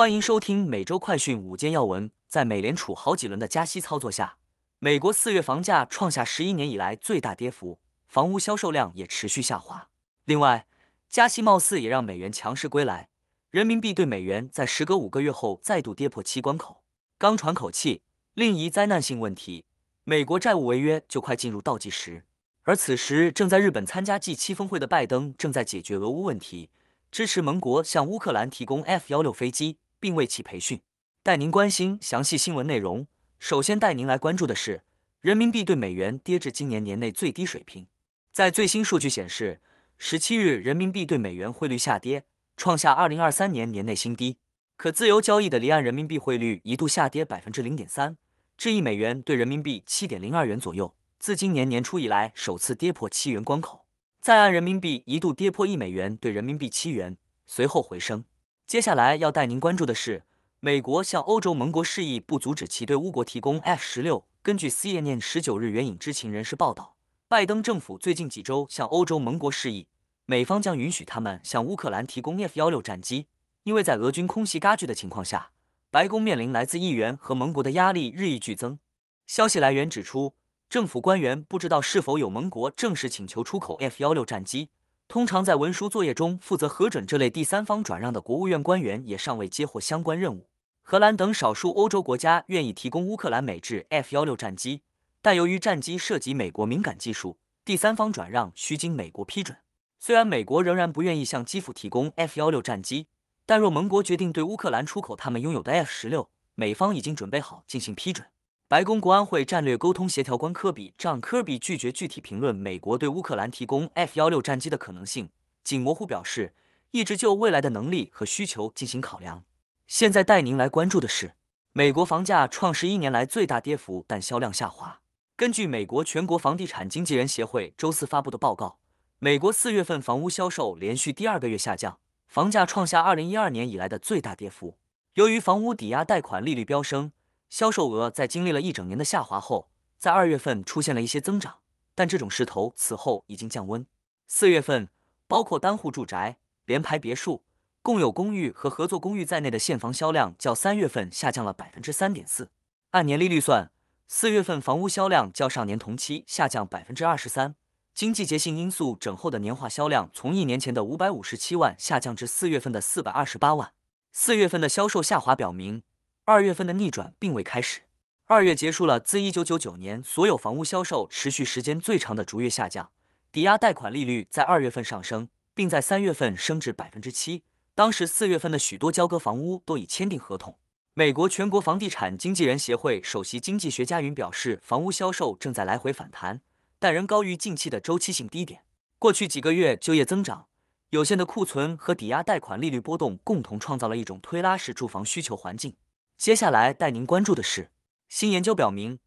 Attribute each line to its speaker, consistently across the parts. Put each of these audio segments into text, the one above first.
Speaker 1: 欢迎收听每周快讯五件要闻。在美联储好几轮的加息操作下，美国四月房价创下十一年以来最大跌幅，房屋销售量也持续下滑。另外，加息貌似也让美元强势归来，人民币对美元在时隔五个月后再度跌破七关口。刚喘口气，另一灾难性问题，美国债务违约就快进入倒计时。而此时正在日本参加 G7 峰会的拜登正在解决俄乌问题。支持盟国向乌克兰提供 F 幺六飞机，并为其培训。带您关心详细新闻内容。首先带您来关注的是，人民币对美元跌至今年年内最低水平。在最新数据显示，十七日人民币对美元汇率下跌，创下二零二三年年内新低。可自由交易的离岸人民币汇率一度下跌百分之零点三，至一美元兑人民币七点零二元左右，自今年年初以来首次跌破七元关口。在岸人民币一度跌破一美元兑人民币七元，随后回升。接下来要带您关注的是，美国向欧洲盟国示意不阻止其对乌国提供 F 十六。根据 CNN 十九日援引知情人士报道，拜登政府最近几周向欧洲盟国示意，美方将允许他们向乌克兰提供 F 幺六战机，因为在俄军空袭加剧的情况下，白宫面临来自议员和盟国的压力日益剧增。消息来源指出。政府官员不知道是否有盟国正式请求出口 F 幺六战机。通常在文书作业中负责核准这类第三方转让的国务院官员也尚未接获相关任务。荷兰等少数欧洲国家愿意提供乌克兰美制 F 幺六战机，但由于战机涉及美国敏感技术，第三方转让需经美国批准。虽然美国仍然不愿意向基辅提供 F 幺六战机，但若盟国决定对乌克兰出口他们拥有的 F 十六，美方已经准备好进行批准。白宫国安会战略沟通协调官科比让科比拒绝具体评论美国对乌克兰提供 F 幺六战机的可能性，仅模糊表示一直就未来的能力和需求进行考量。现在带您来关注的是，美国房价创十一年来最大跌幅，但销量下滑。根据美国全国房地产经纪人协会周四发布的报告，美国四月份房屋销售连续第二个月下降，房价创下二零一二年以来的最大跌幅。由于房屋抵押贷款利率飙升。销售额在经历了一整年的下滑后，在二月份出现了一些增长，但这种势头此后已经降温。四月份，包括单户住宅、联排别墅、共有公寓和合作公寓在内的现房销量较三月份下降了百分之三点四。按年利率算，四月份房屋销量较上年同期下降百分之二十三。经季节性因素整后的年化销量从一年前的五百五十七万下降至四月份的四百二十八万。四月份的销售下滑表明。二月份的逆转并未开始，二月结束了自一九九九年所有房屋销售持续时间最长的逐月下降，抵押贷款利率在二月份上升，并在三月份升至百分之七。当时四月份的许多交割房屋都已签订合同。美国全国房地产经纪人协会首席经济学家云表示，房屋销售正在来回反弹，但仍高于近期的周期性低点。过去几个月就业增长、有限的库存和抵押贷款利率波动共同创造了一种推拉式住房需求环境。接下来带您关注的是，新研究表明，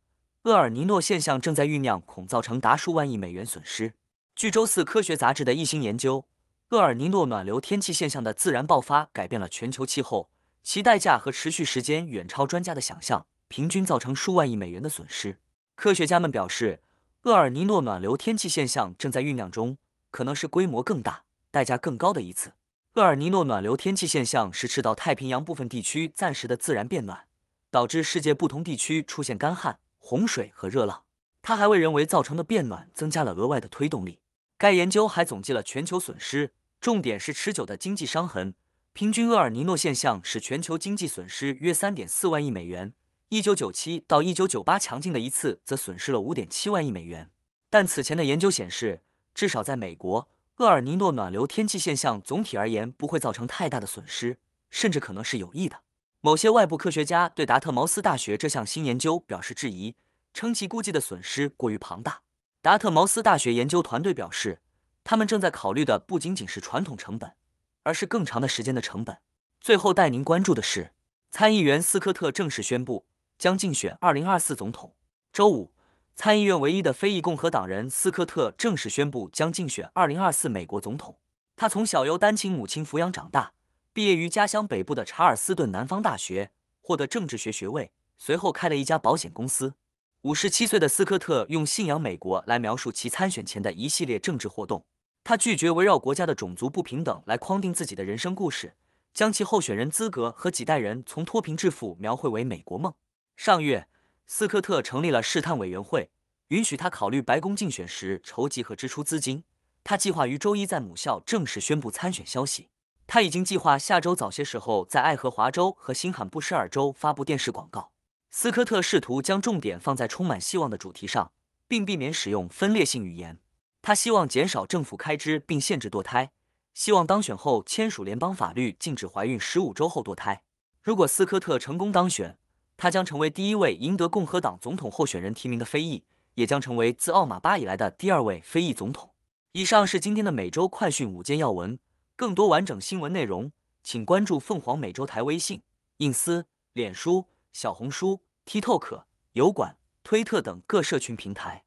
Speaker 1: 厄尔尼诺现象正在酝酿，恐造成达数万亿美元损失。据周四科学杂志的一新研究，厄尔尼诺暖流天气现象的自然爆发改变了全球气候，其代价和持续时间远超专家的想象，平均造成数万亿美元的损失。科学家们表示，厄尔尼诺暖流天气现象正在酝酿中，可能是规模更大、代价更高的一次。厄尔尼诺暖流天气现象是赤道太平洋部分地区暂时的自然变暖，导致世界不同地区出现干旱、洪水和热浪。它还为人为造成的变暖增加了额外的推动力。该研究还总计了全球损失，重点是持久的经济伤痕。平均厄尔尼诺现象使全球经济损失约三点四万亿美元。一九九七到一九九八强劲的一次则损失了五点七万亿美元。但此前的研究显示，至少在美国。厄尔尼诺暖流天气现象总体而言不会造成太大的损失，甚至可能是有益的。某些外部科学家对达特茅斯大学这项新研究表示质疑，称其估计的损失过于庞大。达特茅斯大学研究团队表示，他们正在考虑的不仅仅是传统成本，而是更长的时间的成本。最后带您关注的是，参议员斯科特正式宣布将竞选2024总统。周五。参议院唯一的非裔共和党人斯科特正式宣布将竞选2024美国总统。他从小由单亲母亲抚养长大，毕业于家乡北部的查尔斯顿南方大学，获得政治学学位，随后开了一家保险公司。五十七岁的斯科特用信仰美国来描述其参选前的一系列政治活动。他拒绝围绕国家的种族不平等来框定自己的人生故事，将其候选人资格和几代人从脱贫致富描绘为美国梦。上月，斯科特成立了试探委员会，允许他考虑白宫竞选时筹集和支出资金。他计划于周一在母校正式宣布参选消息。他已经计划下周早些时候在爱荷华州和新罕布什尔州发布电视广告。斯科特试图将重点放在充满希望的主题上，并避免使用分裂性语言。他希望减少政府开支并限制堕胎，希望当选后签署联邦法律禁止怀孕十五周后堕胎。如果斯科特成功当选，他将成为第一位赢得共和党总统候选人提名的非裔，也将成为自奥马巴以来的第二位非裔总统。以上是今天的每周快讯五件要闻。更多完整新闻内容，请关注凤凰美洲台微信、隐私、脸书、小红书、TikTok、油管、推特等各社群平台。